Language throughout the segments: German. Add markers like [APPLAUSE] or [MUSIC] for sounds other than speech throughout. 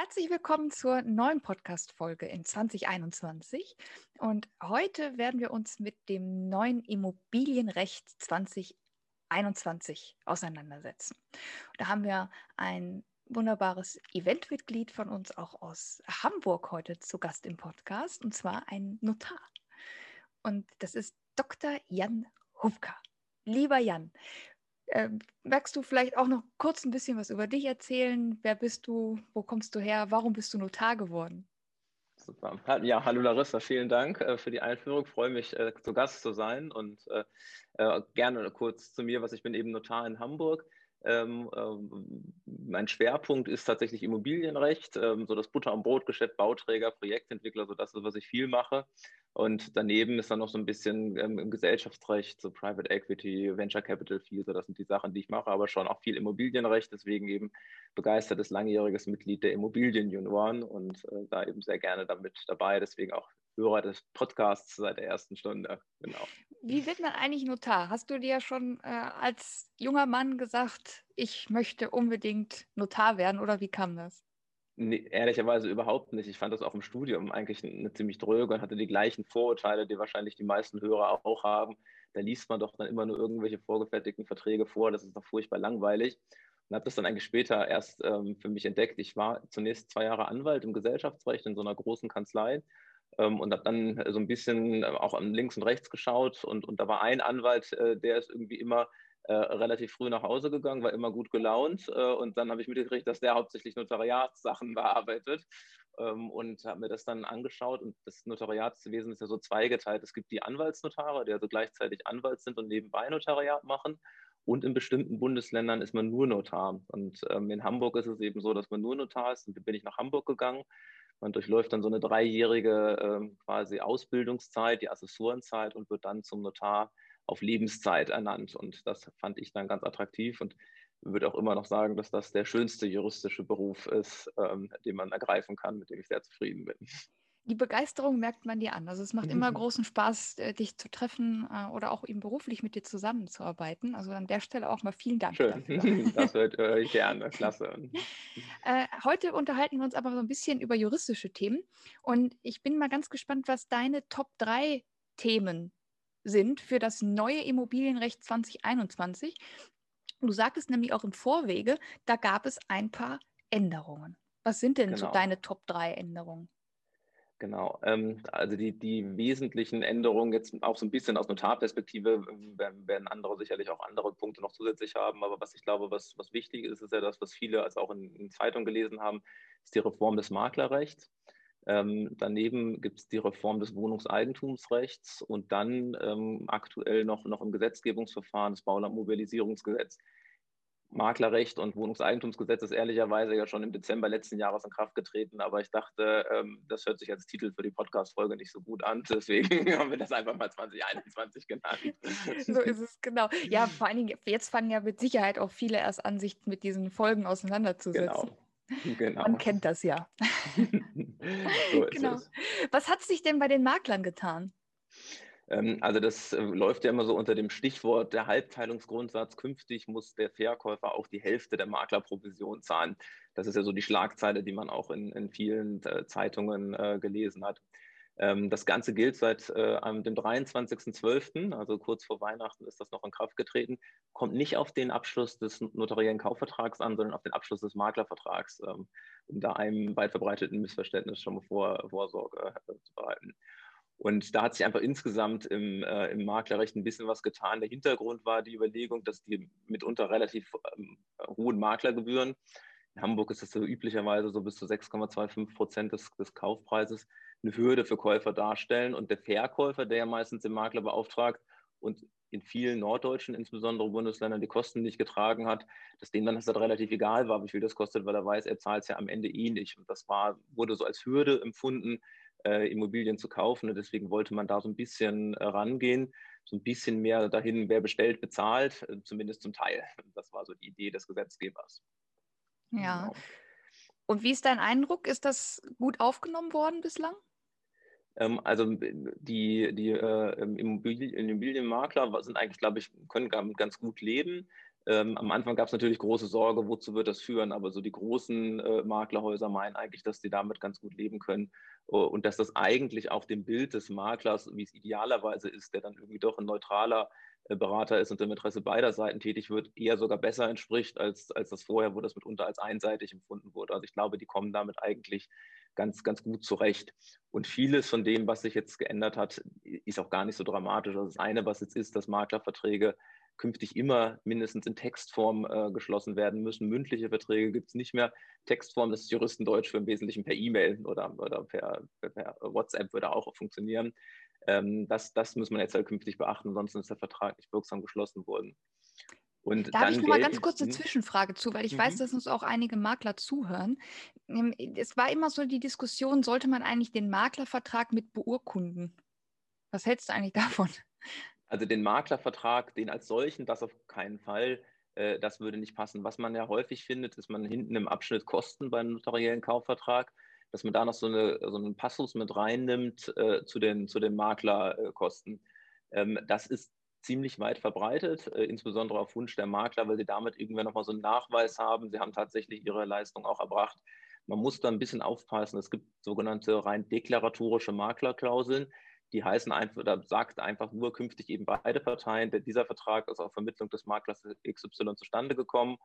Herzlich willkommen zur neuen Podcast-Folge in 2021. Und heute werden wir uns mit dem neuen Immobilienrecht 2021 auseinandersetzen. Da haben wir ein wunderbares Eventmitglied von uns auch aus Hamburg heute zu Gast im Podcast, und zwar ein Notar. Und das ist Dr. Jan Hufka. Lieber Jan, äh, magst du vielleicht auch noch kurz ein bisschen was über dich erzählen? Wer bist du? Wo kommst du her? Warum bist du Notar geworden? Super. Ja, hallo Larissa, vielen Dank äh, für die Einführung. Freue mich, äh, zu Gast zu sein und äh, äh, gerne kurz zu mir, was ich bin eben Notar in Hamburg. Ähm, ähm, mein Schwerpunkt ist tatsächlich Immobilienrecht, ähm, so das Butter- und Brotgeschäft, Bauträger, Projektentwickler, so das ist, was ich viel mache. Und daneben ist dann noch so ein bisschen ähm, Gesellschaftsrecht, so Private Equity, Venture Capital viel, so das sind die Sachen, die ich mache, aber schon auch viel Immobilienrecht, deswegen eben begeistertes langjähriges Mitglied der Immobilienjunioren und äh, da eben sehr gerne damit dabei, deswegen auch Hörer des Podcasts seit der ersten Stunde. Genau. Wie wird man eigentlich Notar? Hast du dir schon äh, als junger Mann gesagt, ich möchte unbedingt Notar werden oder wie kam das? Nee, ehrlicherweise überhaupt nicht. Ich fand das auch im Studium eigentlich eine ziemlich dröge und hatte die gleichen Vorurteile, die wahrscheinlich die meisten Hörer auch haben. Da liest man doch dann immer nur irgendwelche vorgefertigten Verträge vor. Das ist doch furchtbar langweilig. Und habe das dann eigentlich später erst ähm, für mich entdeckt. Ich war zunächst zwei Jahre Anwalt im Gesellschaftsrecht in so einer großen Kanzlei und habe dann so ein bisschen auch an links und rechts geschaut. Und, und da war ein Anwalt, äh, der ist irgendwie immer äh, relativ früh nach Hause gegangen, war immer gut gelaunt äh, und dann habe ich mitgekriegt, dass der hauptsächlich Notariatssachen bearbeitet ähm, und habe mir das dann angeschaut und das Notariatswesen ist ja so zweigeteilt. Es gibt die Anwaltsnotare, die also gleichzeitig Anwalt sind und nebenbei Notariat machen und in bestimmten Bundesländern ist man nur Notar. Und ähm, in Hamburg ist es eben so, dass man nur Notar ist. Und da bin ich nach Hamburg gegangen. Man durchläuft dann so eine dreijährige ähm, quasi Ausbildungszeit, die Assessorenzeit und wird dann zum Notar auf Lebenszeit ernannt. Und das fand ich dann ganz attraktiv und würde auch immer noch sagen, dass das der schönste juristische Beruf ist, ähm, den man ergreifen kann, mit dem ich sehr zufrieden bin. Die Begeisterung merkt man dir an. Also es macht immer großen Spaß, äh, dich zu treffen äh, oder auch eben beruflich mit dir zusammenzuarbeiten. Also an der Stelle auch mal vielen Dank. Schön, dafür. [LAUGHS] das hört [LAUGHS] äh, ich gerne, klasse. Äh, heute unterhalten wir uns aber so ein bisschen über juristische Themen. Und ich bin mal ganz gespannt, was deine Top 3 Themen sind für das neue Immobilienrecht 2021. Du sagtest nämlich auch im Vorwege, da gab es ein paar Änderungen. Was sind denn genau. so deine Top 3 Änderungen? Genau, ähm, also die, die wesentlichen Änderungen jetzt auch so ein bisschen aus Notarperspektive werden, andere sicherlich auch andere Punkte noch zusätzlich haben, aber was ich glaube, was, was wichtig ist, ist ja das, was viele als auch in, in Zeitungen gelesen haben, ist die Reform des Maklerrechts. Ähm, daneben gibt es die Reform des Wohnungseigentumsrechts und dann ähm, aktuell noch, noch im Gesetzgebungsverfahren das Baulandmobilisierungsgesetz. Maklerrecht und Wohnungseigentumsgesetz ist ehrlicherweise ja schon im Dezember letzten Jahres in Kraft getreten, aber ich dachte, ähm, das hört sich als Titel für die Podcast-Folge nicht so gut an, deswegen [LAUGHS] haben wir das einfach mal 2021 genannt. [LAUGHS] So ist es, genau. Ja, vor allen Dingen, jetzt fangen ja mit Sicherheit auch viele erst an, sich mit diesen Folgen auseinanderzusetzen. Genau. [LAUGHS] Genau. Man kennt das ja. so genau. Es. Was hat sich denn bei den Maklern getan? Ähm, also das äh, läuft ja immer so unter dem Stichwort der Halbteilungsgrundsatz. Künftig muss der Verkäufer auch die Hälfte der Maklerprovision zahlen. Das ist ja so die Schlagzeile, die man auch in, in vielen äh, Zeitungen äh, gelesen hat. Ähm, das Ganze gilt seit äh, dem 23.12., also kurz vor Weihnachten ist das noch in Kraft getreten, kommt nicht auf den Abschluss des notariellen Kaufvertrags an, sondern auf den Abschluss des Maklervertrags, ähm, um da einem weit verbreiteten Missverständnis schon mal vor, Vorsorge äh, zu behalten. Und da hat sich einfach insgesamt im, äh, im, Maklerrecht ein bisschen was getan. Der Hintergrund war die Überlegung, dass die mitunter relativ ähm, hohen Maklergebühren, in Hamburg ist das so üblicherweise so bis zu 6,25 Prozent des, des Kaufpreises, eine Hürde für Käufer darstellen. Und der Verkäufer, der ja meistens den Makler beauftragt und in vielen norddeutschen, insbesondere Bundesländern, die Kosten nicht getragen hat, dass dem dann das halt relativ egal war, wie viel das kostet, weil er weiß, er zahlt es ja am Ende eh nicht. Und das war, wurde so als Hürde empfunden, äh, Immobilien zu kaufen. Und deswegen wollte man da so ein bisschen äh, rangehen, so ein bisschen mehr dahin, wer bestellt, bezahlt, äh, zumindest zum Teil. [LAUGHS] Das war so die Idee des Gesetzgebers. Ja. Genau. Und wie ist dein Eindruck? Ist das gut aufgenommen worden bislang? Ähm, also die, die äh, Immobilien, Immobilienmakler sind eigentlich, glaube ich, können ganz gut leben. Ähm, am Anfang gab es natürlich große Sorge, wozu wird das führen, aber so die großen äh, Maklerhäuser meinen eigentlich, dass sie damit ganz gut leben können uh, und dass das eigentlich auch dem Bild des Maklers, wie es idealerweise ist, der dann irgendwie doch ein neutraler äh, Berater ist und im Interesse beider Seiten tätig wird, eher sogar besser entspricht als, als das vorher, wo das mitunter als einseitig empfunden wurde. Also ich glaube, die kommen damit eigentlich ganz, ganz gut zurecht. Und vieles von dem, was sich jetzt geändert hat, ist auch gar nicht so dramatisch. Also das eine, was jetzt ist, dass Maklerverträge künftig immer mindestens in Textform äh, geschlossen werden müssen. Mündliche Verträge gibt es nicht mehr. Textform, das ist Juristendeutsch für im Wesentlichen per E-Mail oder, oder per, per, WhatsApp würde auch funktionieren. Ähm, das, das muss man jetzt halt künftig beachten, ansonsten ist der Vertrag nicht wirksam geschlossen worden. Und da habe ich noch mal ganz kurz eine Zwischenfrage zu, weil ich mhm. weiß, dass uns auch einige Makler zuhören. Ähm, es war immer so die Diskussion, sollte man eigentlich den Maklervertrag mit beurkunden? Was hältst du eigentlich davon? Also den Maklervertrag, den als solchen, das auf keinen Fall. Äh, das würde nicht passen. Was man ja häufig findet, ist man hinten im Abschnitt Kosten beim notariellen Kaufvertrag, dass man da noch so, eine, so einen Passus mit reinnimmt äh, zu, den, zu den Maklerkosten. Ähm, das ist ziemlich weit verbreitet, äh, insbesondere auf Wunsch der Makler, weil sie damit irgendwann nochmal so einen Nachweis haben. Sie haben tatsächlich ihre Leistung auch erbracht. Man muss da ein bisschen aufpassen. Es gibt sogenannte rein deklaratorische Maklerklauseln die heißen einfach oder sagt einfach nur künftig eben beide Parteien, dieser Vertrag ist auf Vermittlung des Maklers XY zustande gekommen.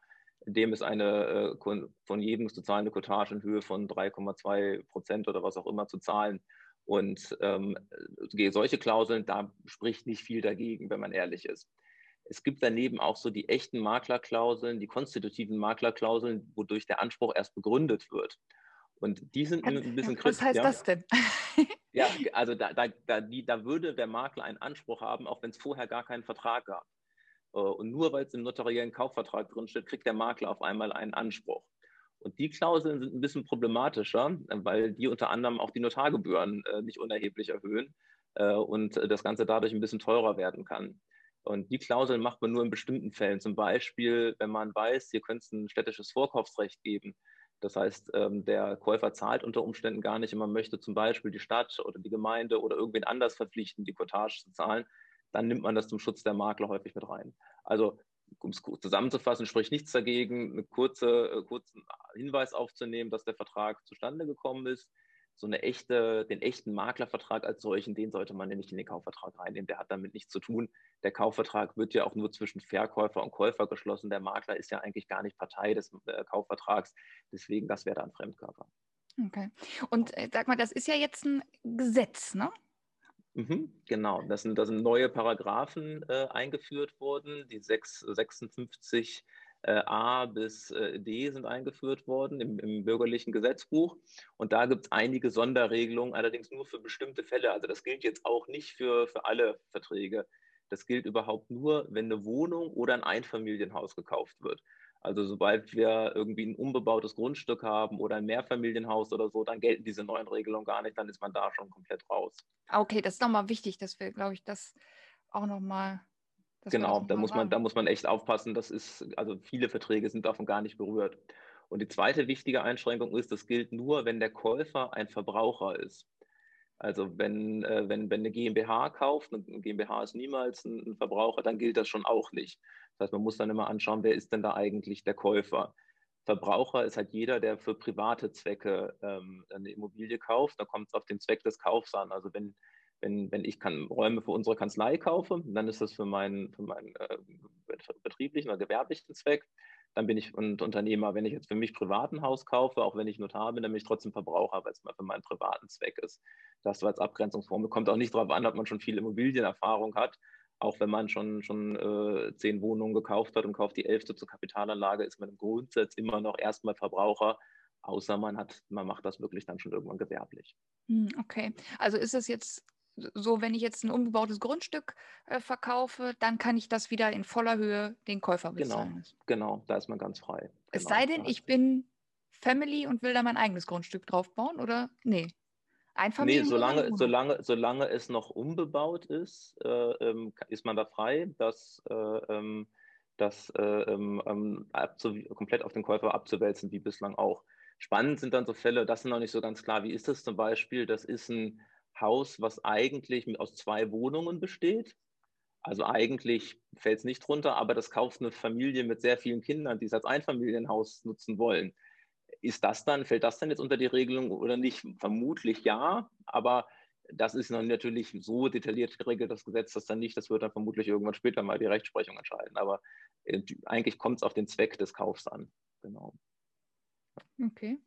In dem ist eine äh, von jedem zu zahlende Cottage in Höhe von 3,2 Prozent oder was auch immer zu zahlen. Und ähm, solche Klauseln, da spricht nicht viel dagegen, wenn man ehrlich ist. Es gibt daneben auch so die echten Maklerklauseln, die konstitutiven Maklerklauseln, wodurch der Anspruch erst begründet wird. Und die sind ein bisschen kritisch. Was heißt ja. das denn? [LAUGHS] ja, also da, da, da, die, da würde der Makler einen Anspruch haben, auch wenn es vorher gar keinen Vertrag gab. Äh, und nur weil es im notariellen Kaufvertrag drinsteht, kriegt der Makler auf einmal einen Anspruch. Und die Klauseln sind ein bisschen problematischer, weil die unter anderem auch die Notargebühren äh, nicht unerheblich erhöhen äh, und das Ganze dadurch ein bisschen teurer werden kann. Und die Klauseln macht man nur in bestimmten Fällen. Zum Beispiel, wenn man weiß, hier könnte es ein städtisches Vorkaufsrecht geben, das heißt, ähm, der Käufer zahlt unter Umständen gar nicht und man möchte zum Beispiel die Stadt oder die Gemeinde oder irgendwen anders verpflichten, die Cottage zu zahlen. Dann nimmt man das zum Schutz der Makler häufig mit rein. Also, um es zusammenzufassen, spricht nichts dagegen, einen kurze, äh, kurzen Hinweis aufzunehmen, dass der Vertrag zustande gekommen ist so eine echte, den echten Maklervertrag als solchen, den sollte man ja nicht in den Kaufvertrag reinnehmen. Der hat damit nichts zu tun. Der Kaufvertrag wird ja auch nur zwischen Verkäufer und Käufer geschlossen. Der Makler ist ja eigentlich gar nicht Partei des äh, Kaufvertrags. Deswegen, das wäre da ein Fremdkörper. Okay. Und äh, sag mal, das ist ja jetzt ein Gesetz, ne? Mhm, genau, das sind, das sind neue Paragraphen äh, eingeführt worden, die 6, 56 äh, A bis äh, D sind eingeführt worden im, im bürgerlichen Gesetzbuch. Und da gibt es einige Sonderregelungen, allerdings nur für bestimmte Fälle. Also das gilt jetzt auch nicht für, für alle Verträge. Das gilt überhaupt nur, wenn eine Wohnung oder ein Einfamilienhaus gekauft wird. Also sobald wir irgendwie ein unbebautes Grundstück haben oder ein Mehrfamilienhaus oder so, dann gelten diese neuen Regelungen gar nicht, dann ist man da schon komplett raus. Okay, das ist nochmal wichtig, dass wir, glaube ich, das auch nochmal das genau, da muss, man, da muss man echt aufpassen. Das ist, also viele Verträge sind davon gar nicht berührt. Und die zweite wichtige Einschränkung ist, das gilt nur, wenn der Käufer ein Verbraucher ist. Also wenn, äh, wenn, wenn eine GmbH kauft, eine GmbH ist niemals ein, ein, Verbraucher, dann gilt das schon auch nicht. Das heißt, man muss dann immer anschauen, wer ist denn da eigentlich der Käufer. Verbraucher ist halt jeder, der für private Zwecke ähm, eine Immobilie kauft. Da kommt es auf den Zweck des Kaufs an. Also wenn wenn, wenn ich kann, Räume für unsere Kanzlei kaufe, dann ist das für meinen, für meinen äh, betrieblichen oder gewerblichen Zweck. Dann bin ich ein Unternehmer. Wenn ich jetzt für mich privaten Haus kaufe, auch wenn ich Notar bin, dann bin ich trotzdem Verbraucher, weil es mal für meinen privaten Zweck ist. Das so als Abgrenzungsform. Kommt auch nicht darauf an, ob man schon viel Immobilienerfahrung hat. Auch wenn man schon, schon äh, zehn Wohnungen gekauft hat und kauft die elfte zur Kapitalanlage, ist man im Grundsatz immer noch erstmal Verbraucher, außer man hat, man macht das wirklich dann schon irgendwann gewerblich. Hm, okay, also ist es jetzt so, wenn ich jetzt ein unbebautes Grundstück äh, verkaufe, dann kann ich das wieder in voller Höhe den Käufer genau, bezahlen. Genau, genau, da ist man ganz frei. Es genau, sei denn, ich bin Family und will da mein eigenes Grundstück drauf bauen, oder? Nee. Einfamilien nee, solange, solange, solange es noch unbebaut ist, äh, ähm, ist man da frei, das, äh, ähm, das äh, ähm, ähm komplett auf den Käufer abzuwälzen, wie bislang auch. Spannend sind dann so Fälle, das sind noch nicht so ganz klar. Wie ist das zum Beispiel? Das ist ein Haus, was eigentlich aus zwei Wohnungen besteht. Also eigentlich fällt es nicht drunter, aber das kauft eine Familie mit sehr vielen Kindern, die es als Einfamilienhaus nutzen wollen. Ist das dann, fällt das dann jetzt unter die Regelung oder nicht? Vermutlich ja, aber das ist natürlich so detailliert geregelt, das Gesetz, dass dann nicht, das wird dann vermutlich irgendwann später mal die Rechtsprechung entscheiden. Aber äh, eigentlich kommt es auf den Zweck des Kaufs an. Genau. Okay.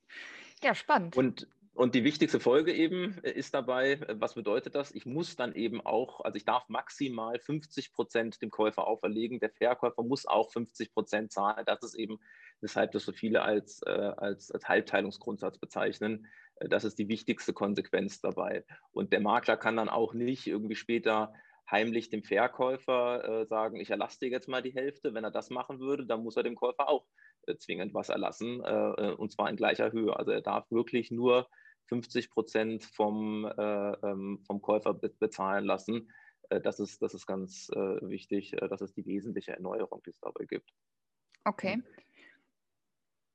Ja, spannend. Und, und die wichtigste Folge eben äh, ist dabei, äh, was bedeutet das? Ich muss dann eben auch, also ich darf maximal 50 Prozent dem Käufer auferlegen. Der Verkäufer muss auch 50 Prozent zahlen. Das ist eben, weshalb das so viele als, äh, als, als Halbteilungsgrundsatz bezeichnen. Das ist die wichtigste Konsequenz dabei. Und der Makler kann dann auch nicht irgendwie später heimlich dem Verkäufer sagen, ich erlasse dir jetzt mal die Hälfte. Wenn er das machen würde, dann muss er dem Käufer auch zwingend was erlassen, und zwar in gleicher Höhe. Also er darf wirklich nur 50 Prozent vom, ähm, vom Käufer bezahlen lassen. das, ist, das ist ganz wichtig. Das ist die wesentliche Erneuerung, die es dabei gibt. Okay.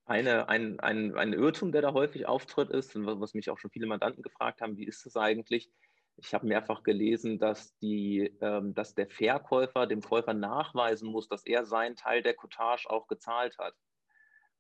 Eine, ein, ein, ein Irrtum, der da häufig auftritt, ist, und was mich auch schon viele Mandanten gefragt haben, wie ist das eigentlich? Ich habe mehrfach gelesen, dass, die, ähm, dass der Verkäufer dem Käufer nachweisen muss, dass er seinen Teil der Cottage auch gezahlt hat.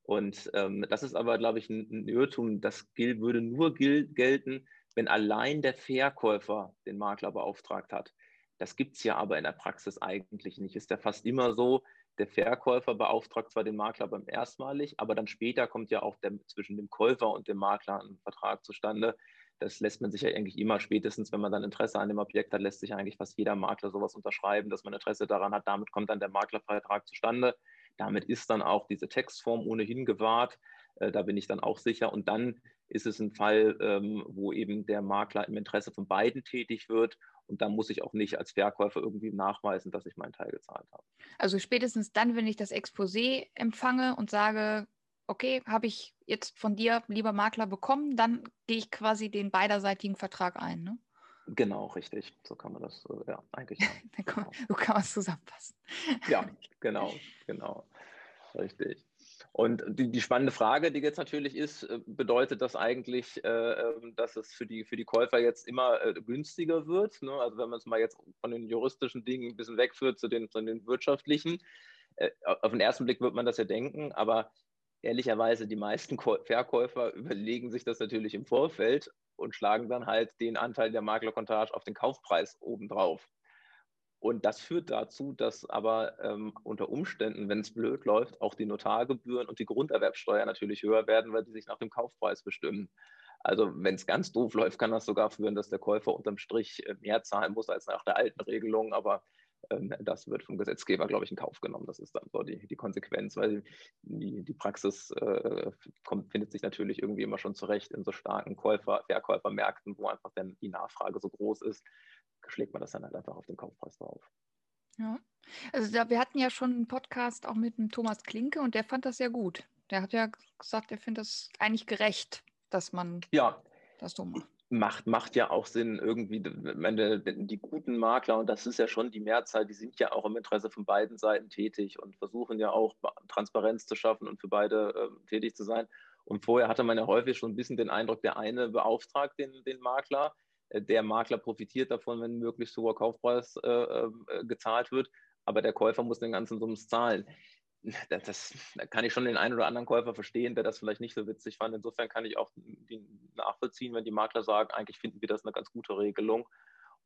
Und ähm, das ist aber, glaube ich, ein, ein Irrtum. Das gilt, würde nur gil gelten, wenn allein der Verkäufer den Makler beauftragt hat. Das gibt es ja aber in der Praxis eigentlich nicht. Ist ja fast immer so, der Verkäufer beauftragt zwar den Makler beim erstmalig, aber dann später kommt ja auch der, zwischen dem Käufer und dem Makler ein Vertrag zustande. Das lässt man sich ja eigentlich immer spätestens, wenn man dann Interesse an dem Objekt hat, lässt sich eigentlich fast jeder Makler sowas unterschreiben, dass man Interesse daran hat. Damit kommt dann der Maklervertrag zustande. Damit ist dann auch diese Textform ohnehin gewahrt. Äh, da bin ich dann auch sicher. Und dann ist es ein Fall, ähm, wo eben der Makler im Interesse von beiden tätig wird. Und da muss ich auch nicht als Verkäufer irgendwie nachweisen, dass ich meinen Teil gezahlt habe. Also spätestens dann, wenn ich das Exposé empfange und sage, okay, habe ich jetzt von dir, lieber Makler, bekommen, dann gehe ich quasi den beiderseitigen Vertrag ein. Ne? Genau, richtig. So kann man das äh, ja eigentlich. [LAUGHS] so kann man es zusammenfassen. ja, [LAUGHS] genau, genau. Richtig. Und die, die, spannende Frage, die jetzt natürlich ist, äh, bedeutet das eigentlich, äh, ähm, dass es für die, für die Käufer jetzt immer äh, günstiger wird? Ne? Also wenn man es mal jetzt von den juristischen Dingen ein bisschen wegführt zu den, zu den wirtschaftlichen. Äh, auf den ersten Blick wird man das ja denken, aber ehrlicherweise die meisten Verkäufer [LAUGHS] überlegen sich das natürlich im Vorfeld und schlagen dann halt den Anteil der Maklerkontage auf den Kaufpreis obendrauf. Und das führt dazu, dass aber ähm, unter Umständen, wenn es blöd läuft, auch die Notargebühren und die Grunderwerbsteuer natürlich höher werden, weil die sich nach dem Kaufpreis bestimmen. Also wenn es ganz doof läuft, kann das sogar führen, dass der Käufer unterm Strich äh, mehr zahlen muss als nach der alten Regelung. Aber das wird vom Gesetzgeber, glaube ich, in Kauf genommen. Das ist dann so die, die Konsequenz, weil die, die Praxis äh, kommt, findet sich natürlich irgendwie immer schon zurecht in so starken Käufer-, Verkäufermärkten, wo einfach dann die Nachfrage so groß ist, schlägt man das dann halt einfach auf den Kaufpreis drauf. Ja, also da, wir hatten ja schon einen Podcast auch mit dem Thomas Klinke und der fand das ja gut. Der hat ja gesagt, er findet das eigentlich gerecht, dass man ja. das so macht macht, macht ja auch Sinn, irgendwie, meine, die guten Makler, und das ist ja schon die Mehrzahl, die sind ja auch im Interesse von beiden Seiten tätig und versuchen ja auch Transparenz zu schaffen und für beide äh, tätig zu sein. Und vorher hatte man ja häufig schon ein bisschen den Eindruck, der eine beauftragt den, den Makler, äh, der Makler profitiert davon, wenn möglichst hoher Kaufpreis äh, äh, gezahlt wird, aber der Käufer muss den ganzen Summen zahlen das, das, da kann ich schon den einen oder anderen Käufer verstehen, der das vielleicht nicht so witzig fand. Insofern kann ich auch die nachvollziehen, wenn die Makler sagen, eigentlich finden wir das eine ganz gute Regelung.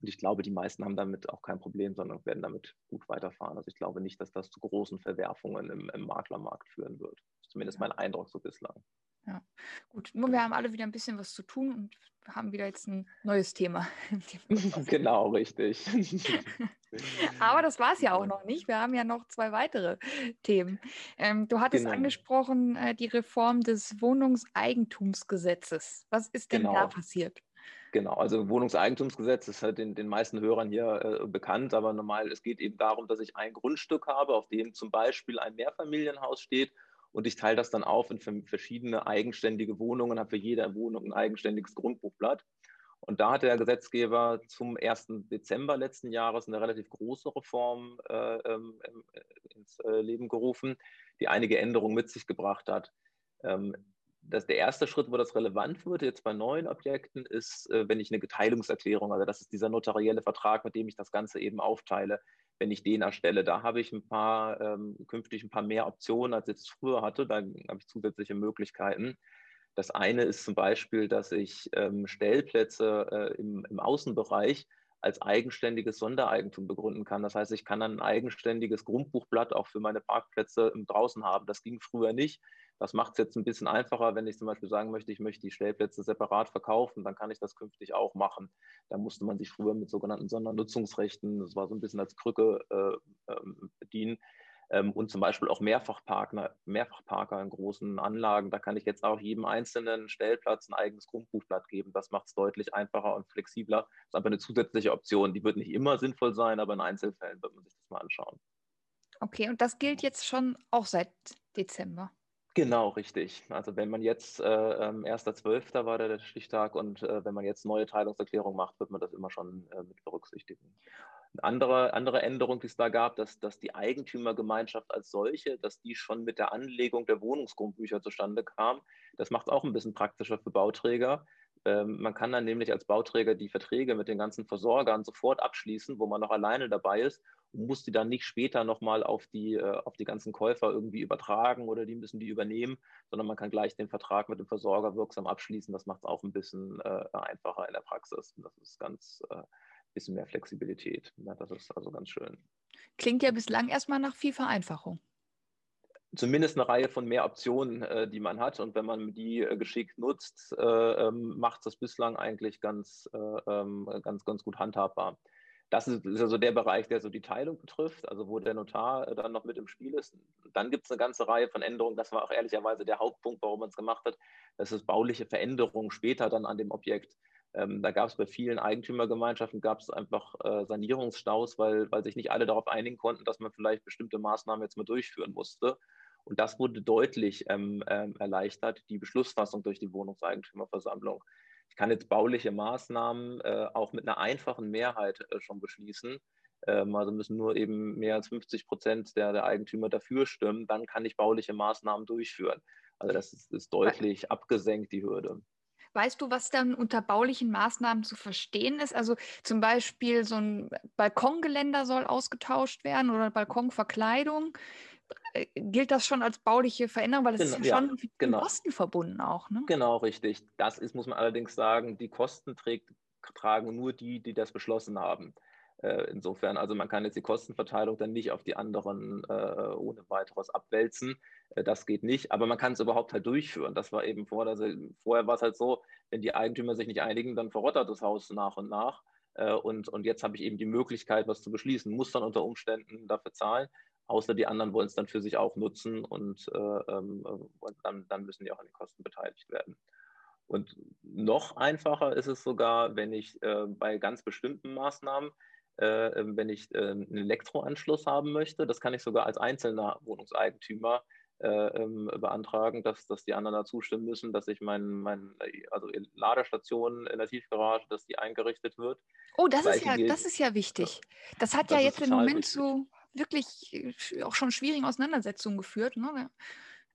Und ich glaube, die meisten haben damit auch kein Problem, sondern werden damit gut weiterfahren. Also ich glaube nicht, dass das zu großen Verwerfungen im, im Maklermarkt führen wird. Zumindest mein Eindruck so bislang. Ja, gut. Nur wir haben alle wieder ein bisschen was zu tun und haben wieder jetzt ein neues Thema. [LAUGHS] [LAUGHS] genau, richtig. [LAUGHS] Aber das war es ja auch noch nicht. Wir haben ja noch zwei weitere Themen. Ähm, du hattest genau. angesprochen äh, die Reform des Wohnungseigentumsgesetzes. Was ist denn genau. da passiert? Genau, also Wohnungseigentumsgesetz ist halt den, den meisten Hörern hier äh, bekannt, aber normal, es geht eben darum, dass ich ein Grundstück habe, auf dem zum Beispiel ein Mehrfamilienhaus steht und ich teile das dann auf in verschiedene eigenständige Wohnungen, habe für jede Wohnung ein eigenständiges Grundbuchblatt. Und da hat der Gesetzgeber zum 1. Dezember letzten Jahres eine relativ große Reform äh, ähm, ins äh, Leben gerufen, die einige Änderungen mit sich gebracht hat. Ähm, das, der erste Schritt, wo das relevant wird, jetzt bei neuen Objekten, ist, äh, wenn ich eine Geteilungserklärung, also das ist dieser notarielle Vertrag, mit dem ich das Ganze eben aufteile, wenn ich den erstelle. Da habe ich ein paar, ähm, künftig ein paar mehr Optionen, als ich jetzt früher hatte. Da habe ich zusätzliche Möglichkeiten. Das eine ist zum Beispiel, dass ich ähm, Stellplätze äh, im, im Außenbereich als eigenständiges Sondereigentum begründen kann. Das heißt, ich kann dann ein eigenständiges Grundbuchblatt auch für meine Parkplätze draußen haben. Das ging früher nicht. Das macht es jetzt ein bisschen einfacher, wenn ich zum Beispiel sagen möchte, ich möchte die Stellplätze separat verkaufen, dann kann ich das künftig auch machen. Da musste man sich früher mit sogenannten Sondernutzungsrechten, das war so ein bisschen als Krücke äh, äh, bedienen. Ähm, und zum Beispiel auch Mehrfachparker, Mehrfachparker in großen Anlagen. Da kann ich jetzt auch jedem einzelnen Stellplatz ein eigenes Grundbuchblatt geben. Das macht es deutlich einfacher und flexibler. Das ist einfach eine zusätzliche Option. Die wird nicht immer sinnvoll sein, aber in Einzelfällen wird man sich das mal anschauen. Okay, und das gilt jetzt schon auch seit Dezember. Genau, richtig. Also wenn man jetzt, äh, 1.12. Ähm, war der Stichtag und äh, wenn man jetzt neue Teilungserklärungen macht, wird man das immer schon äh, mit berücksichtigen. Eine andere, andere Änderung, die es da gab, dass, dass die Eigentümergemeinschaft als solche, dass die schon mit der Anlegung der Wohnungsgrundbücher zustande kam. Das macht es auch ein bisschen praktischer für Bauträger. Ähm, man kann dann nämlich als Bauträger die Verträge mit den ganzen Versorgern sofort abschließen, wo man noch alleine dabei ist muss die dann nicht später nochmal auf die, äh, auf die ganzen Käufer irgendwie übertragen oder die müssen die übernehmen, sondern man kann gleich den Vertrag mit dem Versorger wirksam abschließen. Das macht es auch ein bisschen äh, einfacher in der Praxis. Das ist ganz äh, bisschen mehr Flexibilität. Ja, das ist also ganz schön. Klingt ja bislang erstmal nach viel Vereinfachung. Zumindest eine Reihe von mehr Optionen, die man hat. Und wenn man die geschickt nutzt, äh, ähm, macht das bislang eigentlich ganz, äh, ähm, ganz, ganz gut handhabbar. Das ist, ist also der Bereich, der so die Teilung betrifft, also wo der Notar äh, dann noch mit im Spiel ist. Dann gibt es eine ganze Reihe von Änderungen. Das war auch ehrlicherweise der Hauptpunkt, warum man es gemacht hat. Das ist bauliche Veränderungen später dann an dem Objekt. Ähm, da gab es bei vielen Eigentümergemeinschaften gab es einfach äh, Sanierungsstaus, weil, weil sich nicht alle darauf einigen konnten, dass man vielleicht bestimmte Maßnahmen jetzt mal durchführen musste. Und das wurde deutlich ähm, ähm, erleichtert, die Beschlussfassung durch die Wohnungseigentümerversammlung. Ich kann jetzt bauliche Maßnahmen äh, auch mit einer einfachen Mehrheit äh, schon beschließen. Ähm, also müssen nur eben mehr als 50 Prozent der, der Eigentümer dafür stimmen. Dann kann ich bauliche Maßnahmen durchführen. Also das ist, ist deutlich abgesenkt, die Hürde. Weißt du, was dann unter baulichen Maßnahmen zu verstehen ist? Also zum Beispiel so ein Balkongeländer soll ausgetauscht werden oder Balkonverkleidung. Gilt das schon als bauliche Veränderung, weil das genau, ist ja schon mit genau. Kosten verbunden auch. Ne? Genau, richtig. Das ist, muss man allerdings sagen, die Kosten trägt, tragen nur die, die das beschlossen haben. Äh, insofern, also man kann jetzt die Kostenverteilung dann nicht auf die anderen äh, ohne weiteres abwälzen. Äh, das geht nicht, aber man kann es überhaupt halt durchführen. Das war eben vor, also vorher war es halt so, wenn die Eigentümer sich nicht einigen, dann verrottert das Haus nach und nach. Äh, und, und jetzt habe ich eben die Möglichkeit, was zu beschließen, muss dann unter Umständen dafür zahlen, außer die anderen wollen es dann für sich auch nutzen und, äh, ähm, und dann, dann müssen die auch an den Kosten beteiligt werden. Und noch einfacher ist es sogar, wenn ich äh, bei ganz bestimmten Maßnahmen äh, ähm, wenn ich äh, einen Elektroanschluss haben möchte. Das kann ich sogar als einzelner Wohnungseigentümer äh, ähm, beantragen, dass, dass die anderen da zustimmen müssen, dass ich mein, mein also Ladestation in der Tiefgarage, dass die eingerichtet wird. Oh, das, ist ja, das ist ja wichtig. Das hat das ja jetzt im Moment zu wirklich auch schon schwierigen Auseinandersetzungen geführt. Ne?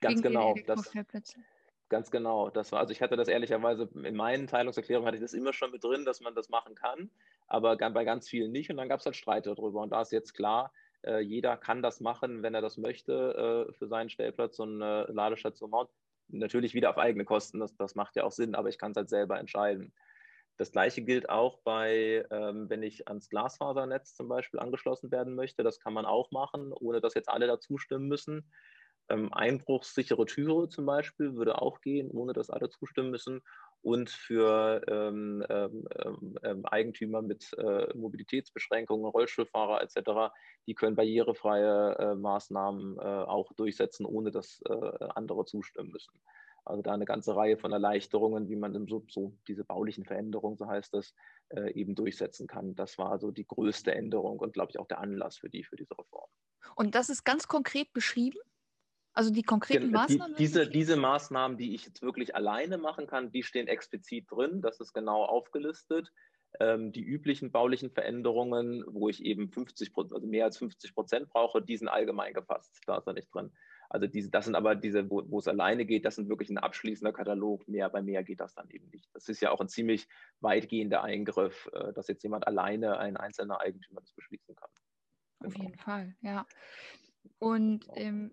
Ganz genau. Das, Ganz genau. Das war, also ich hatte das ehrlicherweise in meinen Teilungserklärungen hatte ich das immer schon mit drin, dass man das machen kann, aber bei ganz vielen nicht. Und dann gab es halt Streit darüber. Und da ist jetzt klar, äh, jeder kann das machen, wenn er das möchte, äh, für seinen Stellplatz und eine Ladestation bauen. Natürlich wieder auf eigene Kosten, das, das macht ja auch Sinn, aber ich kann es halt selber entscheiden. Das gleiche gilt auch bei, ähm, wenn ich ans Glasfasernetz zum Beispiel angeschlossen werden möchte. Das kann man auch machen, ohne dass jetzt alle dazu stimmen müssen. Ähm, einbruchssichere Türe zum Beispiel würde auch gehen, ohne dass alle zustimmen müssen. Und für ähm, ähm, ähm, ähm Eigentümer mit äh, Mobilitätsbeschränkungen, Rollstuhlfahrer etc., die können barrierefreie äh, Maßnahmen äh, auch durchsetzen, ohne dass äh, andere zustimmen müssen. Also da eine ganze Reihe von Erleichterungen, wie man so, so diese baulichen Veränderungen, so heißt es, äh, eben durchsetzen kann. Das war also die größte Änderung und, glaube ich, auch der Anlass für die, für diese Reform. Und das ist ganz konkret beschrieben? Also die konkreten Maßnahmen? Die, diese, diese Maßnahmen, die ich jetzt wirklich alleine machen kann, die stehen explizit drin. Das ist genau aufgelistet. Ähm, die üblichen baulichen Veränderungen, wo ich eben 50 also mehr als 50 Prozent brauche, die sind allgemein gefasst. Da ist er nicht drin. Also diese, das sind aber diese, wo, wo, es alleine geht, das sind wirklich ein abschließender Katalog. Mehr bei mehr geht das dann eben nicht. Das ist ja auch ein ziemlich weitgehender Eingriff, äh, dass jetzt jemand alleine, ein einzelner Eigentümer das beschließen kann. Auf jeden Fall, ja. Und ähm,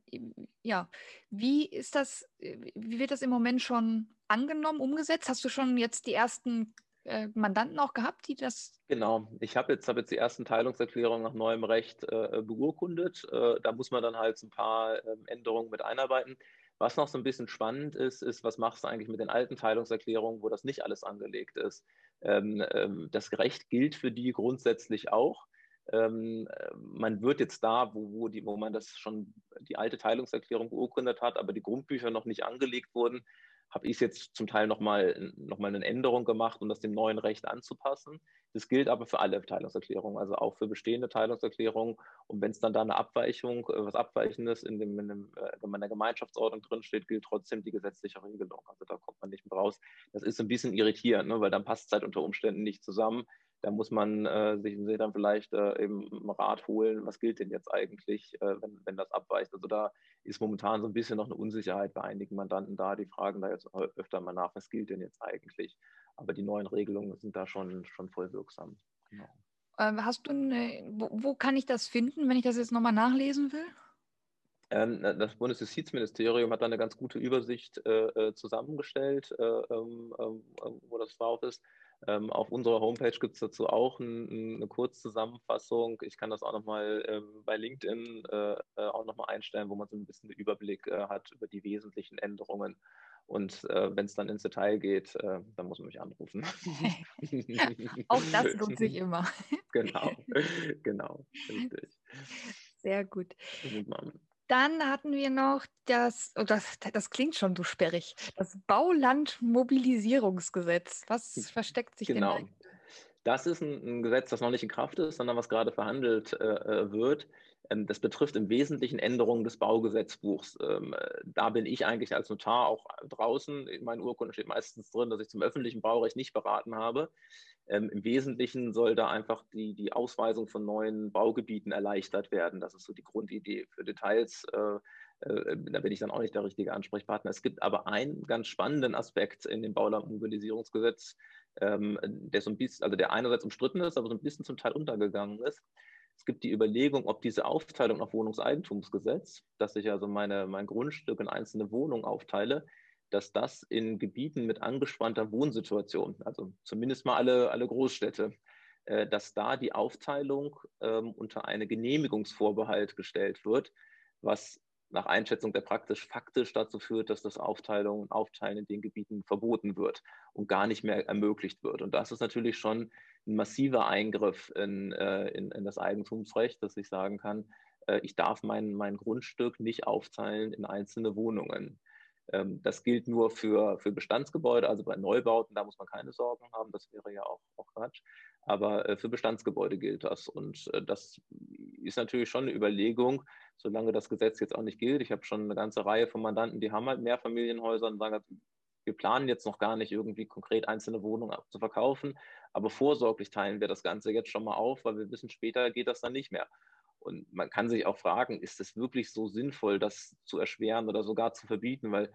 ja, wie ist das, äh, wie wird das im Moment schon angenommen, umgesetzt? Hast du schon jetzt die ersten äh, Mandanten auch gehabt, die das. Genau, ich habe jetzt, hab jetzt die ersten Teilungserklärungen nach neuem Recht äh, beurkundet. Äh, da muss man dann halt ein paar ähm, Änderungen mit einarbeiten. Was noch so ein bisschen spannend ist, ist, was machst du eigentlich mit den alten Teilungserklärungen, wo das nicht alles angelegt ist? Ähm, ähm, das Recht gilt für die grundsätzlich auch. Ähm, man wird jetzt da, wo, wo, die, wo man das schon die alte Teilungserklärung beurkundet hat, aber die Grundbücher noch nicht angelegt wurden, habe ich jetzt zum Teil nochmal noch mal eine Änderung gemacht, um das dem neuen Recht anzupassen. Das gilt aber für alle Teilungserklärungen, also auch für bestehende Teilungserklärungen. Und wenn es dann da eine Abweichung, äh, was Abweichendes in, dem, in, dem, äh, in der Gemeinschaftsordnung drinsteht, gilt trotzdem die gesetzliche Regelung. Also da kommt man nicht mehr raus. Das ist ein bisschen irritierend, ne, weil dann passt es halt unter Umständen nicht zusammen. Da muss man äh, sich, sich, dann vielleicht äh, eben Rat holen, was gilt denn jetzt eigentlich, äh, wenn, wenn das abweicht. Also da ist momentan so ein bisschen noch eine Unsicherheit bei einigen Mandanten da. Die fragen da jetzt öfter mal nach, was gilt denn jetzt eigentlich. Aber die neuen Regelungen sind da schon, schon voll wirksam. Genau. Ähm, hast du eine, wo, wo, kann ich das finden, wenn ich das jetzt nochmal nachlesen will? Ähm, das Bundesjustizministerium hat da eine ganz gute Übersicht äh, äh zusammengestellt, äh, ähm, ähm, wo das drauf ist. Ähm, auf unserer Homepage gibt es dazu auch ein, eine Kurzzusammenfassung. Ich kann das auch nochmal ähm, bei LinkedIn äh, äh auch nochmal einstellen, wo man so ein bisschen den Überblick äh, hat über die wesentlichen Änderungen. Und äh, wenn es dann ins Detail geht, äh, dann muss man mich anrufen. [LAUGHS] auch das [LAUGHS] lohnt sich immer. genau, [LAUGHS] genau, richtig. Sehr gut. Dann hatten wir noch das, oh, das, das klingt schon so sperrig, das Baulandmobilisierungsgesetz. Was hm, versteckt sich genau. denn da? Das ist ein, ein, Gesetz, das noch nicht in Kraft ist, sondern was gerade verhandelt äh, äh wird. Ähm, das betrifft im Wesentlichen Änderungen des Baugesetzbuchs. Ähm, äh, da bin ich eigentlich als Notar auch draußen. In meinen Urkunden steht meistens drin, dass ich zum öffentlichen Baurecht nicht beraten habe. Ähm, Im Wesentlichen soll da einfach die, die Ausweisung von neuen Baugebieten erleichtert werden. Das ist so die Grundidee. Für Details, äh, äh, da bin ich dann auch nicht der richtige Ansprechpartner. Es gibt aber einen ganz spannenden Aspekt in dem Baulandmobilisierungsgesetz, der so ein bisschen, also der einerseits umstritten ist, aber so ein bisschen zum Teil untergegangen ist. Es gibt die Überlegung, ob diese Aufteilung nach Wohnungseigentumsgesetz, dass ich also meine, mein Grundstück in einzelne Wohnungen aufteile, dass das in Gebieten mit angespannter Wohnsituation, also zumindest mal alle, alle Großstädte, äh, dass da die Aufteilung ähm, unter eine Genehmigungsvorbehalt gestellt wird, was nach Einschätzung der praktisch faktisch dazu führt, dass das Aufteilung und Aufteilen in den Gebieten verboten wird und gar nicht mehr ermöglicht wird. Und das ist natürlich schon ein massiver Eingriff in, äh, in, in das Eigentumsrecht, dass ich sagen kann, äh, ich darf mein, mein Grundstück nicht aufteilen in einzelne Wohnungen. Ähm, das gilt nur für, für Bestandsgebäude, also bei Neubauten, da muss man keine Sorgen haben, das wäre ja auch, auch Quatsch. Aber äh, für Bestandsgebäude gilt das. Und äh, das ist natürlich schon eine Überlegung, solange das Gesetz jetzt auch nicht gilt. Ich habe schon eine ganze Reihe von Mandanten, die haben halt Mehrfamilienhäuser und sagen, wir planen jetzt noch gar nicht irgendwie konkret einzelne Wohnungen zu verkaufen, aber vorsorglich teilen wir das Ganze jetzt schon mal auf, weil wir wissen, später geht das dann nicht mehr. Und man kann sich auch fragen, ist es wirklich so sinnvoll, das zu erschweren oder sogar zu verbieten? Weil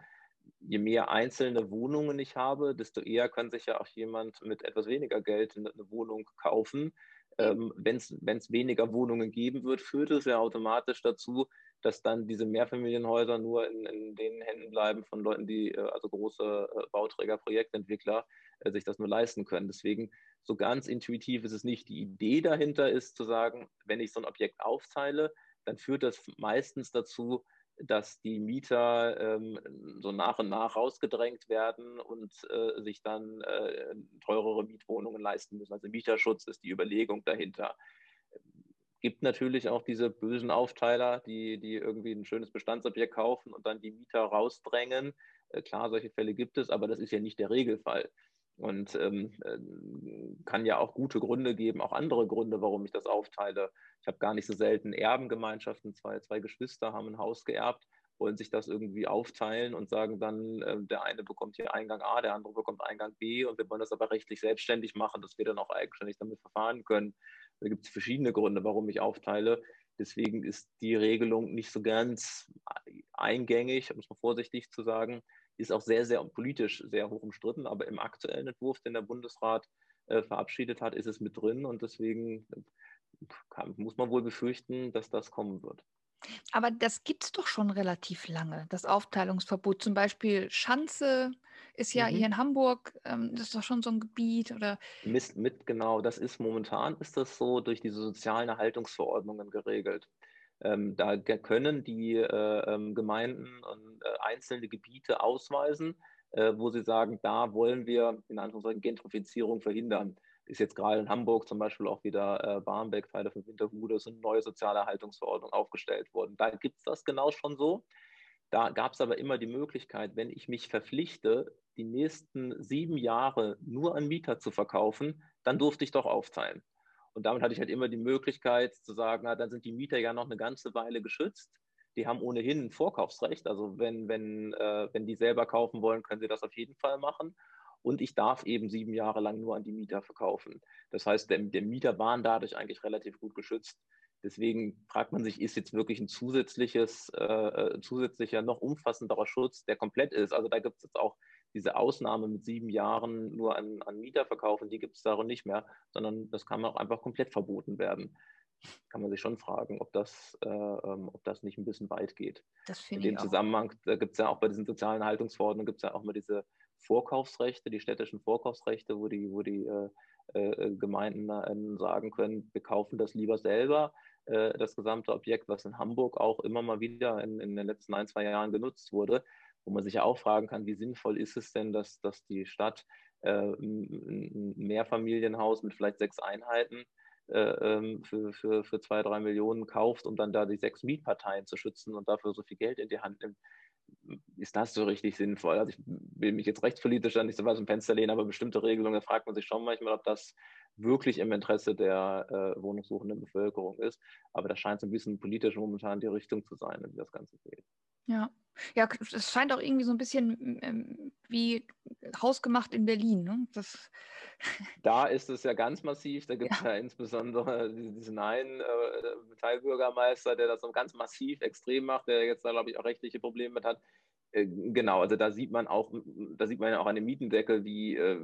je mehr einzelne Wohnungen ich habe, desto eher kann sich ja auch jemand mit etwas weniger Geld eine Wohnung kaufen. Ähm, Wenn es weniger Wohnungen geben wird, führt es ja automatisch dazu, dass dann diese Mehrfamilienhäuser nur in, in den Händen bleiben von Leuten, die, äh, also große äh, Bauträger, Projektentwickler, äh, sich das nur leisten können. Deswegen so ganz intuitiv ist es nicht. Die Idee dahinter ist zu sagen, wenn ich so ein Objekt aufteile, dann führt das meistens dazu, dass die Mieter ähm, so nach und nach rausgedrängt werden und äh, sich dann äh, teurere Mietwohnungen leisten müssen. Also Mieterschutz ist die Überlegung dahinter. Gibt natürlich auch diese bösen Aufteiler, die, die irgendwie ein schönes Bestandsobjekt kaufen und dann die Mieter rausdrängen. Äh, klar, solche Fälle gibt es, aber das ist ja nicht der Regelfall. Und ähm, äh, kann ja auch gute Gründe geben, auch andere Gründe, warum ich das aufteile. Ich habe gar nicht so selten Erbengemeinschaften, zwei, zwei Geschwister haben ein Haus geerbt, wollen sich das irgendwie aufteilen und sagen dann, äh, der eine bekommt hier Eingang A, der andere bekommt Eingang B und wir wollen das aber rechtlich selbstständig machen, dass wir dann auch eigenständig damit verfahren können. Da gibt es verschiedene Gründe, warum ich aufteile. Deswegen ist die Regelung nicht so ganz eingängig, um es mal vorsichtig zu sagen ist auch sehr, sehr politisch sehr hoch umstritten, aber im aktuellen Entwurf, den der Bundesrat äh, verabschiedet hat, ist es mit drin und deswegen kann, muss man wohl befürchten, dass das kommen wird. Aber das gibt es doch schon relativ lange, das Aufteilungsverbot. Zum Beispiel Schanze ist ja mhm. hier in Hamburg, ähm, das ist doch schon so ein Gebiet oder. Mit, mit, genau, das ist momentan ist das so durch diese sozialen Erhaltungsverordnungen geregelt. Ähm, da können die äh, ähm, Gemeinden und äh, einzelne Gebiete ausweisen, äh, wo sie sagen, da wollen wir in Anführungszeichen Gentrifizierung verhindern ist jetzt gerade in Hamburg zum Beispiel auch wieder äh, Barmbek, Teile von Winterhude, sind neue soziale Erhaltungsverordnungen aufgestellt worden. Da gibt es das genau schon so. Da gab es aber immer die Möglichkeit, wenn ich mich verpflichte, die nächsten sieben Jahre nur an Mieter zu verkaufen, dann durfte ich doch aufteilen. Und damit hatte ich halt immer die Möglichkeit zu sagen, na, dann sind die Mieter ja noch eine ganze Weile geschützt. Die haben ohnehin ein Vorkaufsrecht. Also wenn, wenn, äh, wenn die selber kaufen wollen, können sie das auf jeden Fall machen und ich darf eben sieben Jahre lang nur an die Mieter verkaufen. Das heißt, der, der Mieter waren dadurch eigentlich relativ gut geschützt. Deswegen fragt man sich, ist jetzt wirklich ein zusätzliches, äh, äh zusätzlicher, noch umfassenderer Schutz, der komplett ist? Also da gibt es jetzt auch diese Ausnahme mit sieben Jahren nur an, an Mieter verkaufen, die gibt es darin nicht mehr, sondern das kann auch einfach komplett verboten werden. Kann man sich schon fragen, ob das, äh, ähm, ob das nicht ein bisschen weit geht. Das In dem Zusammenhang gibt es ja auch bei diesen sozialen Haltungsverordnungen gibt es ja auch mal diese Vorkaufsrechte, die städtischen Vorkaufsrechte, wo die, wo die äh, äh, Gemeinden äh, sagen können, wir kaufen das lieber selber, äh, das gesamte Objekt, was in Hamburg auch immer mal wieder in, in, den letzten ein, zwei Jahren genutzt wurde, wo man sich ja auch fragen kann, wie sinnvoll ist es denn, dass, dass die Stadt äh, ein Mehrfamilienhaus mit vielleicht sechs Einheiten äh, ähm, für, für, für zwei, drei Millionen kauft, um dann da die sechs Mietparteien zu schützen und dafür so viel Geld in die Hand nimmt ist das so richtig sinnvoll? Also ich will mich jetzt rechtspolitisch da nicht so weit im Fenster lehnen, aber bestimmte Regelungen, da fragt man sich schon manchmal, ob das wirklich im Interesse der äh, wohnungssuchenden Bevölkerung ist. Aber das scheint so ein bisschen politisch momentan die Richtung zu sein, wie das Ganze geht. Ja. Ja, es scheint auch irgendwie so ein bisschen ähm, wie hausgemacht in Berlin. Ne? Das [LAUGHS] da ist es ja ganz massiv. Da gibt es ja. ja. insbesondere diesen einen äh, Teilbürgermeister, der das so ganz massiv extrem macht, der jetzt da, glaube ich, auch rechtliche Probleme mit hat. Äh, genau, also da sieht man auch, da sieht man ja auch an dem Mietendeckel, wie, äh,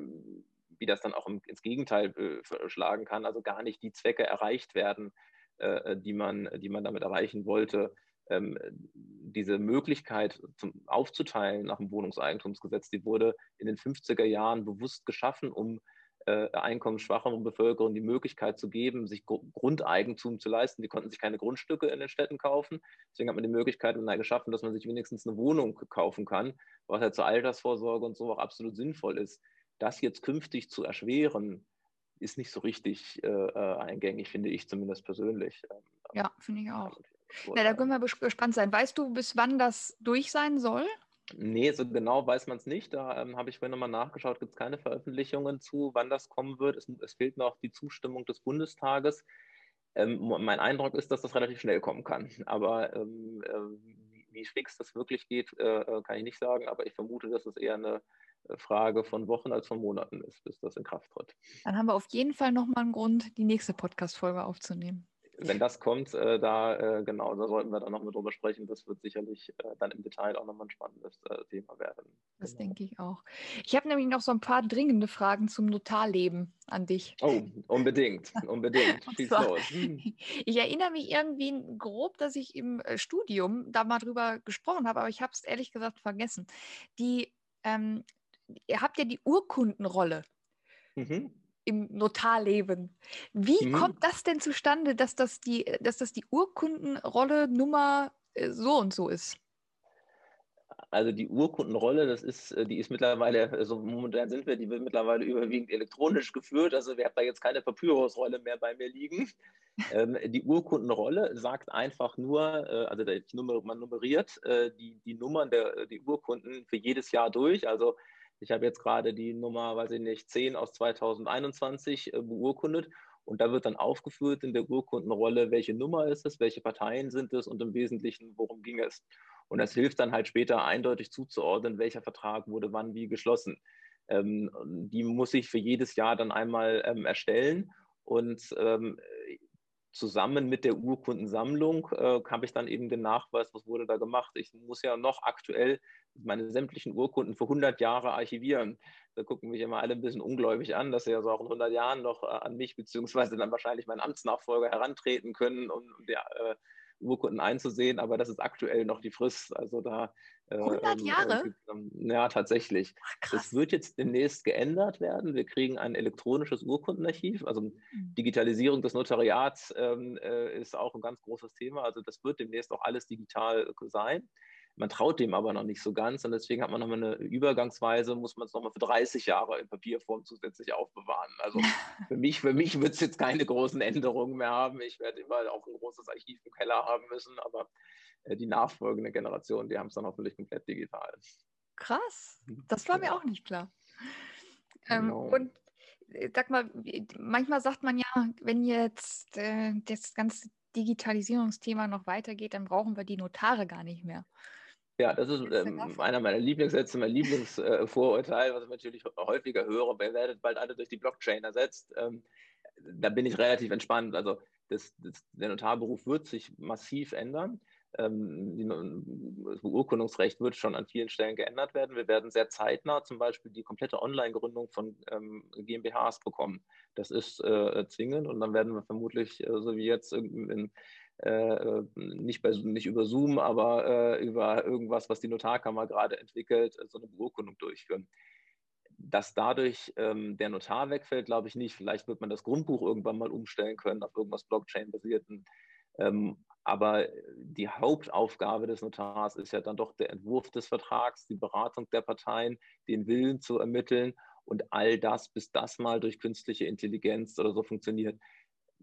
wie das dann auch im, ins Gegenteil äh, schlagen kann. Also gar nicht die Zwecke erreicht werden, äh, die, man, die man damit erreichen wollte ähm, diese Möglichkeit zum, aufzuteilen nach dem Wohnungseigentumsgesetz, die wurde in den 50er Jahren bewusst geschaffen, um äh, einkommensschwacheren Bevölkerung die Möglichkeit zu geben, sich Gr Grundeigentum zu leisten. Die konnten sich keine Grundstücke in den Städten kaufen. Deswegen hat man die Möglichkeit geschaffen, dass man sich wenigstens eine Wohnung kaufen kann, was halt zur Altersvorsorge und so auch absolut sinnvoll ist. Das jetzt künftig zu erschweren, ist nicht so richtig äh, äh eingängig, finde ich zumindest persönlich. Ähm, ja, finde ich auch. Na, da können wir gespannt sein. Weißt du, bis wann das durch sein soll? Nee, so genau weiß man es nicht. Da ähm, habe ich vorhin nochmal nachgeschaut, gibt es keine Veröffentlichungen zu, wann das kommen wird. Es, es fehlt noch die Zustimmung des Bundestages. Ähm, mein Eindruck ist, dass das relativ schnell kommen kann. Aber ähm, äh, wie fix das wirklich geht, äh, äh, kann ich nicht sagen. Aber ich vermute, dass es eher eine äh, Frage von Wochen als von Monaten ist, bis das in Kraft tritt. Dann haben wir auf jeden Fall nochmal einen Grund, die nächste Podcast-Folge aufzunehmen wenn das kommt, äh, da äh, genau, da sollten wir dann nochmal drüber sprechen. Das wird sicherlich äh, dann im Detail auch nochmal ein spannendes äh, Thema werden. Das genau. denke ich auch. Ich habe nämlich noch so ein paar dringende Fragen zum Notarleben an dich. Oh, unbedingt, [LAUGHS] unbedingt. Schieß los. [LAUGHS] Ich erinnere mich irgendwie grob, dass ich im äh, Studium da mal drüber gesprochen habe, aber ich habe es ehrlich gesagt vergessen. Die, ähm, ihr habt ja die Urkundenrolle. Mhm im Notarleben. Wie mhm. kommt das denn zustande, dass das die, dass das die Urkundenrolle Nummer äh, so und so ist? Also die Urkundenrolle, das ist, äh, die ist mittlerweile, also momentan sind wir, die wird mittlerweile überwiegend elektronisch geführt. Also wir haben da jetzt keine Papyrusrolle mehr bei mir liegen. [LAUGHS] ähm, die Urkundenrolle sagt einfach nur, äh, also der, man nummeriert äh, die, die Nummern der die Urkunden für jedes Jahr durch. Also ich habe jetzt gerade die Nummer, weiß ich nicht, 10 aus 2021 äh, beurkundet und da wird dann aufgeführt in der Urkundenrolle, welche Nummer ist es, welche Parteien sind es und im Wesentlichen, worum ging es. Und das hilft dann halt später eindeutig zuzuordnen, welcher Vertrag wurde wann wie geschlossen. Ähm, die muss ich für jedes Jahr dann einmal ähm, erstellen und ähm, zusammen mit der Urkundensammlung äh, habe ich dann eben den Nachweis, was wurde da gemacht. Ich muss ja noch aktuell meine sämtlichen Urkunden für 100 Jahre archivieren. Da gucken mich immer alle ein bisschen ungläubig an, dass sie ja so auch in 100 Jahren noch äh, an mich beziehungsweise dann wahrscheinlich meinen Amtsnachfolger herantreten können, um, um der äh, Urkunden einzusehen, aber das ist aktuell noch die Frist. Also da 100 ähm, Jahre? Äh, ja, tatsächlich. Ach, das wird jetzt demnächst geändert werden. Wir kriegen ein elektronisches Urkundenarchiv. Also mhm. Digitalisierung des Notariats ähm, äh, ist auch ein ganz großes Thema. Also das wird demnächst auch alles digital sein. Man traut dem aber noch nicht so ganz und deswegen hat man nochmal eine Übergangsweise, muss man es nochmal für 30 Jahre in Papierform zusätzlich aufbewahren. Also [LAUGHS] für mich, für mich wird es jetzt keine großen Änderungen mehr haben. Ich werde immer auch ein großes Archiv im Keller haben müssen, aber äh, die nachfolgende Generation, die haben es dann hoffentlich komplett digital. Krass, mhm. das war mir auch nicht klar. Ähm, genau. und äh, sag mal, manchmal sagt man ja, wenn jetzt äh, das ganze Digitalisierungsthema noch weitergeht, dann brauchen wir die Notare gar nicht mehr. Ja, das ist ähm, einer meiner Lieblingssätze, mein Lieblingsvorurteil, äh, was ich natürlich häufiger höre. Ihr werdet bald alle durch die Blockchain ersetzt. Ähm, da bin ich relativ entspannt. Also das, das, der Notarberuf wird sich massiv ändern. Ähm, das Beurkundungsrecht wird schon an vielen Stellen geändert werden. Wir werden sehr zeitnah zum Beispiel die komplette Online-Gründung von ähm, GmbHs bekommen. Das ist äh, zwingend und dann werden wir vermutlich, äh, so wie jetzt, in, äh, nicht, bei, nicht über Zoom, aber über irgendwas, was die Notarkammer gerade entwickelt, so eine Beurkundung durchführen. Dass dadurch ähm, der Notar wegfällt, glaube ich nicht. Vielleicht wird man das Grundbuch irgendwann mal umstellen können auf irgendwas Blockchain-basierten. Ähm, aber die Hauptaufgabe des Notars ist ja dann doch der Entwurf des Vertrags, die Beratung der Parteien, den Willen zu ermitteln und all das, bis das mal durch künstliche Intelligenz oder so funktioniert.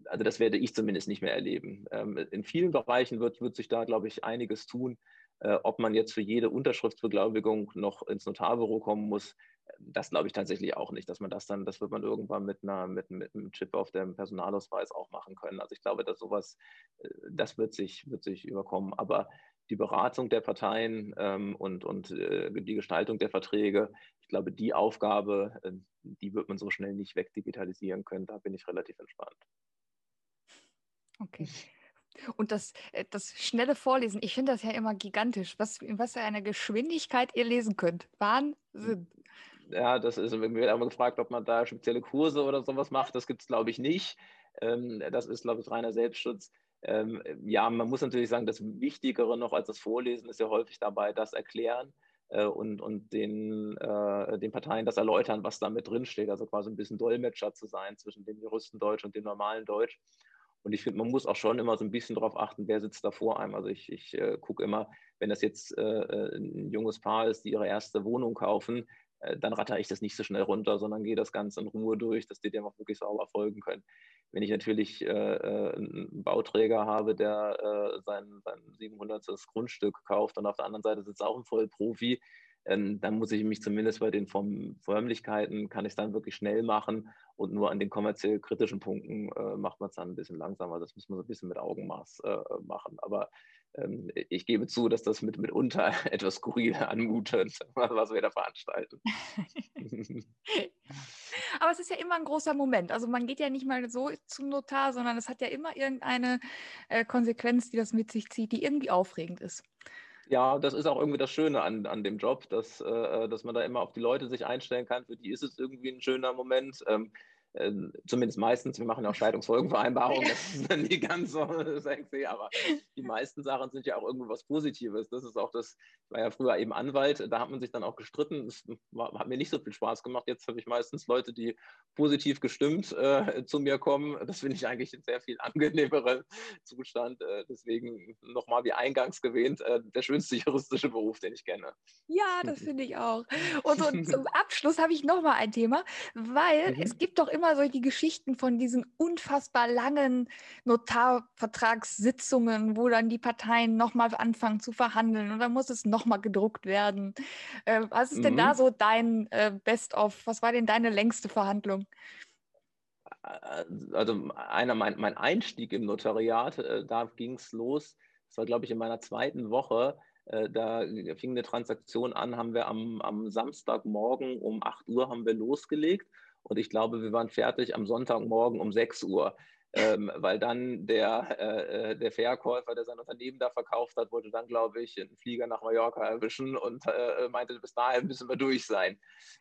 Also das werde ich zumindest nicht mehr erleben. Ähm, in vielen Bereichen wird, wird sich da, glaube ich, einiges tun. Äh, ob man jetzt für jede Unterschriftsbeglaubigung noch ins Notarbüro kommen muss, das glaube ich tatsächlich auch nicht, dass man das dann, das wird man irgendwann mit, einer, mit, mit einem Chip auf dem Personalausweis auch machen können. Also ich glaube, dass sowas, äh, das wird sich, wird sich überkommen. Aber die Beratung der Parteien ähm, und, und äh, die Gestaltung der Verträge, ich glaube, die Aufgabe, äh, die wird man so schnell nicht wegdigitalisieren können. Da bin ich relativ entspannt. Okay. Und das, äh, das schnelle Vorlesen, ich finde das ja immer gigantisch, was, in was für eine Geschwindigkeit ihr lesen könnt. Wahnsinn ja, das ist, mir wird einmal gefragt, ob man da spezielle Kurse oder sowas macht. Das gibt es, glaube ich, nicht. Ähm, das ist, glaube ich, reiner Selbstschutz. Ähm, ja, man muss natürlich sagen, das Wichtigere noch als das Vorlesen ist ja häufig dabei, das Erklären äh, und, und den, äh, den Parteien das erläutern, was da mit drinsteht. Also quasi ein bisschen Dolmetscher zu sein zwischen dem Juristendeutsch und dem normalen Deutsch. Und ich finde, man muss auch schon immer so ein bisschen darauf achten, wer sitzt da vor einem. Also ich, ich äh, gucke immer, wenn das jetzt äh, äh, ein junges Paar ist, die ihre erste Wohnung kaufen, äh, dann ratter ich das nicht so schnell runter, sondern gehe das Ganze in Ruhe durch, dass die dem auch wirklich sauber folgen können. Wenn ich natürlich äh, äh einen Bauträger habe, der sein, sein 700. Grundstück kauft und auf der anderen Seite sitzt auch ein Vollprofi, ähm, dann muss ich mich zumindest bei den Förmlichkeiten, kann ich es dann wirklich schnell machen und nur an den kommerziell kritischen Punkten äh, macht man es dann ein bisschen langsamer. Das muss man so ein bisschen mit Augenmaß äh, machen. Aber ähm, ich gebe zu, dass das mit, mitunter [LAUGHS] etwas skurril anmutet, [LAUGHS] was wir da veranstalten. [LAUGHS] Aber es ist ja immer ein großer Moment. Also man geht ja nicht mal so zum Notar, sondern es hat ja immer irgendeine äh, Konsequenz, die das mit sich zieht, die irgendwie aufregend ist. Ja, das ist auch irgendwie das Schöne an, an dem Job, dass, äh, dass man da immer auf die Leute sich einstellen kann. Für die ist es irgendwie ein schöner Moment. Ähm, äh, zumindest meistens, wir machen ja auch Scheidungsfolgenvereinbarungen, das ist dann nie ganz so [LAUGHS] sexy, aber die meisten Sachen sind ja auch irgendwie was Positives. Das ist auch das, ich war ja früher eben Anwalt, da hat man sich dann auch gestritten, das war, hat mir nicht so viel Spaß gemacht. Jetzt habe ich meistens Leute, die positiv gestimmt äh, zu mir kommen. Das finde ich eigentlich ein sehr viel angenehmeren Zustand. Äh, deswegen nochmal wie eingangs gewähnt, äh, der schönste juristische Beruf, den ich kenne. Ja, das finde ich auch. Und so, zum Abschluss habe ich nochmal ein Thema, weil mhm. es gibt doch immer immer so die Geschichten von diesen unfassbar langen Notarvertragssitzungen, wo dann die Parteien nochmal anfangen zu verhandeln und dann muss es nochmal gedruckt werden. Äh, was ist mhm. denn da mhm. so dein äh, Best-of? Was war denn deine längste Verhandlung? Äh, also einer, mein, mein Einstieg im Notariat, äh, da ging es los, das war glaube ich in meiner zweiten Woche, äh, da fing eine Transaktion an, haben wir am, am Samstagmorgen um 8 Uhr haben wir losgelegt und ich glaube, wir waren fertig am Sonntagmorgen um 6 Uhr. ähm, weil dann der, äh, äh, der Verkäufer, der sein Unternehmen da verkauft hat, wollte dann, glaube ich, einen Flieger nach Mallorca erwischen und äh, meinte, bis dahin müssen wir durch sein.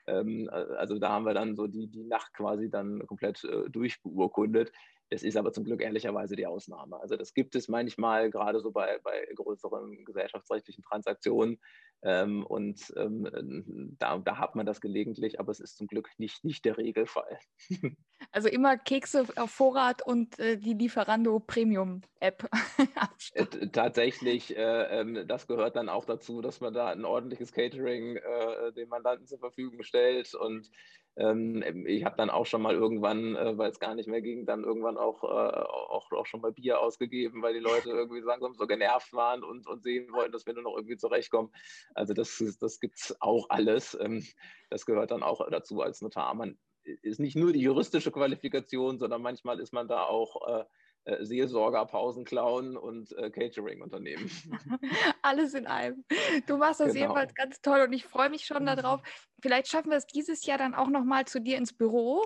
Ähm, äh, also da haben wir dann so die, die Nacht quasi dann komplett äh, durchbeurkundet. Es ist aber zum Glück ehrlicherweise die Ausnahme. Also das gibt es manchmal gerade so bei, bei größeren gesellschaftsrechtlichen Transaktionen. Ähm, und ähm, da, da, hat man das gelegentlich, aber es ist zum Glück nicht, nicht der Regelfall. [LAUGHS] Also immer Kekse auf Vorrat und äh, die Lieferando Premium App. [LAUGHS] äh, tatsächlich, äh, ähm, das gehört dann auch dazu, dass man da ein ordentliches Catering äh, dem Mandanten zur Verfügung stellt und ähm, ich habe dann auch schon mal irgendwann, äh, weil es gar nicht mehr ging, dann irgendwann auch, äh, auch, auch schon mal Bier ausgegeben, weil die Leute irgendwie langsam so genervt waren und, und sehen wollten, dass wir nur noch irgendwie zurechtkommen. Also das, das gibt es auch alles. Ähm, das gehört dann auch dazu als Notar. Man ist nicht nur die juristische Qualifikation, sondern manchmal ist man da auch äh, äh, Seelsorger, Pausenclown und äh, Catering-Unternehmen. [LAUGHS] Alles in einem. Du machst das genau. jedenfalls ganz toll und ich freue mich schon darauf. Vielleicht schaffen wir es dieses Jahr dann auch nochmal zu dir ins Büro.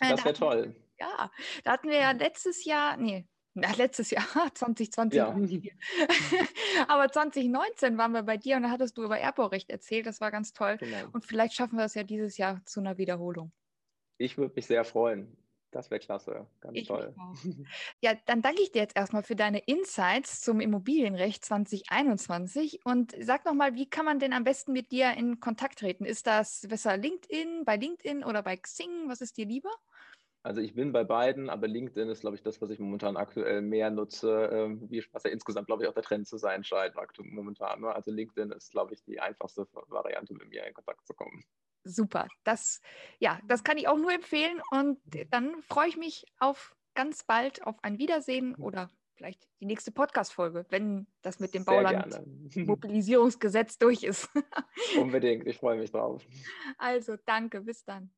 Äh, das wäre toll. Ja, da hatten wir ja letztes Jahr, nee, na, letztes Jahr, [LAUGHS] 2020 ja. [LAUGHS] [LAUGHS] Aber 2019 waren wir bei dir und da hattest du über Erbbaurecht erzählt. Das war ganz toll. Genau. Und vielleicht schaffen wir es ja dieses Jahr zu einer Wiederholung. Ich würde mich sehr freuen. Das wäre klasse, ganz ich toll. Ja, dann danke ich dir jetzt erstmal für deine Insights zum Immobilienrecht 2021 und sag nochmal, wie kann man denn am besten mit dir in Kontakt treten? Ist das besser LinkedIn, bei LinkedIn oder bei Xing? Was ist dir lieber? Also ich bin bei beiden, aber LinkedIn ist, glaube ich, das, was ich momentan aktuell mehr nutze, ähm, wie, was ja insgesamt, glaube ich, auch der Trend zu sein scheint momentan. Ne? Also LinkedIn ist, glaube ich, die einfachste Variante, mit mir in Kontakt zu kommen super. Das, ja, das kann ich auch nur empfehlen. Und dann freue ich mich auf ganz bald auf ein Wiedersehen oder vielleicht die nächste Podcast-Folge, wenn das mit dem Bauland-Mobilisierungsgesetz durch ist. [LAUGHS] Unbedingt, ich freue mich drauf. Also, danke, bis dann.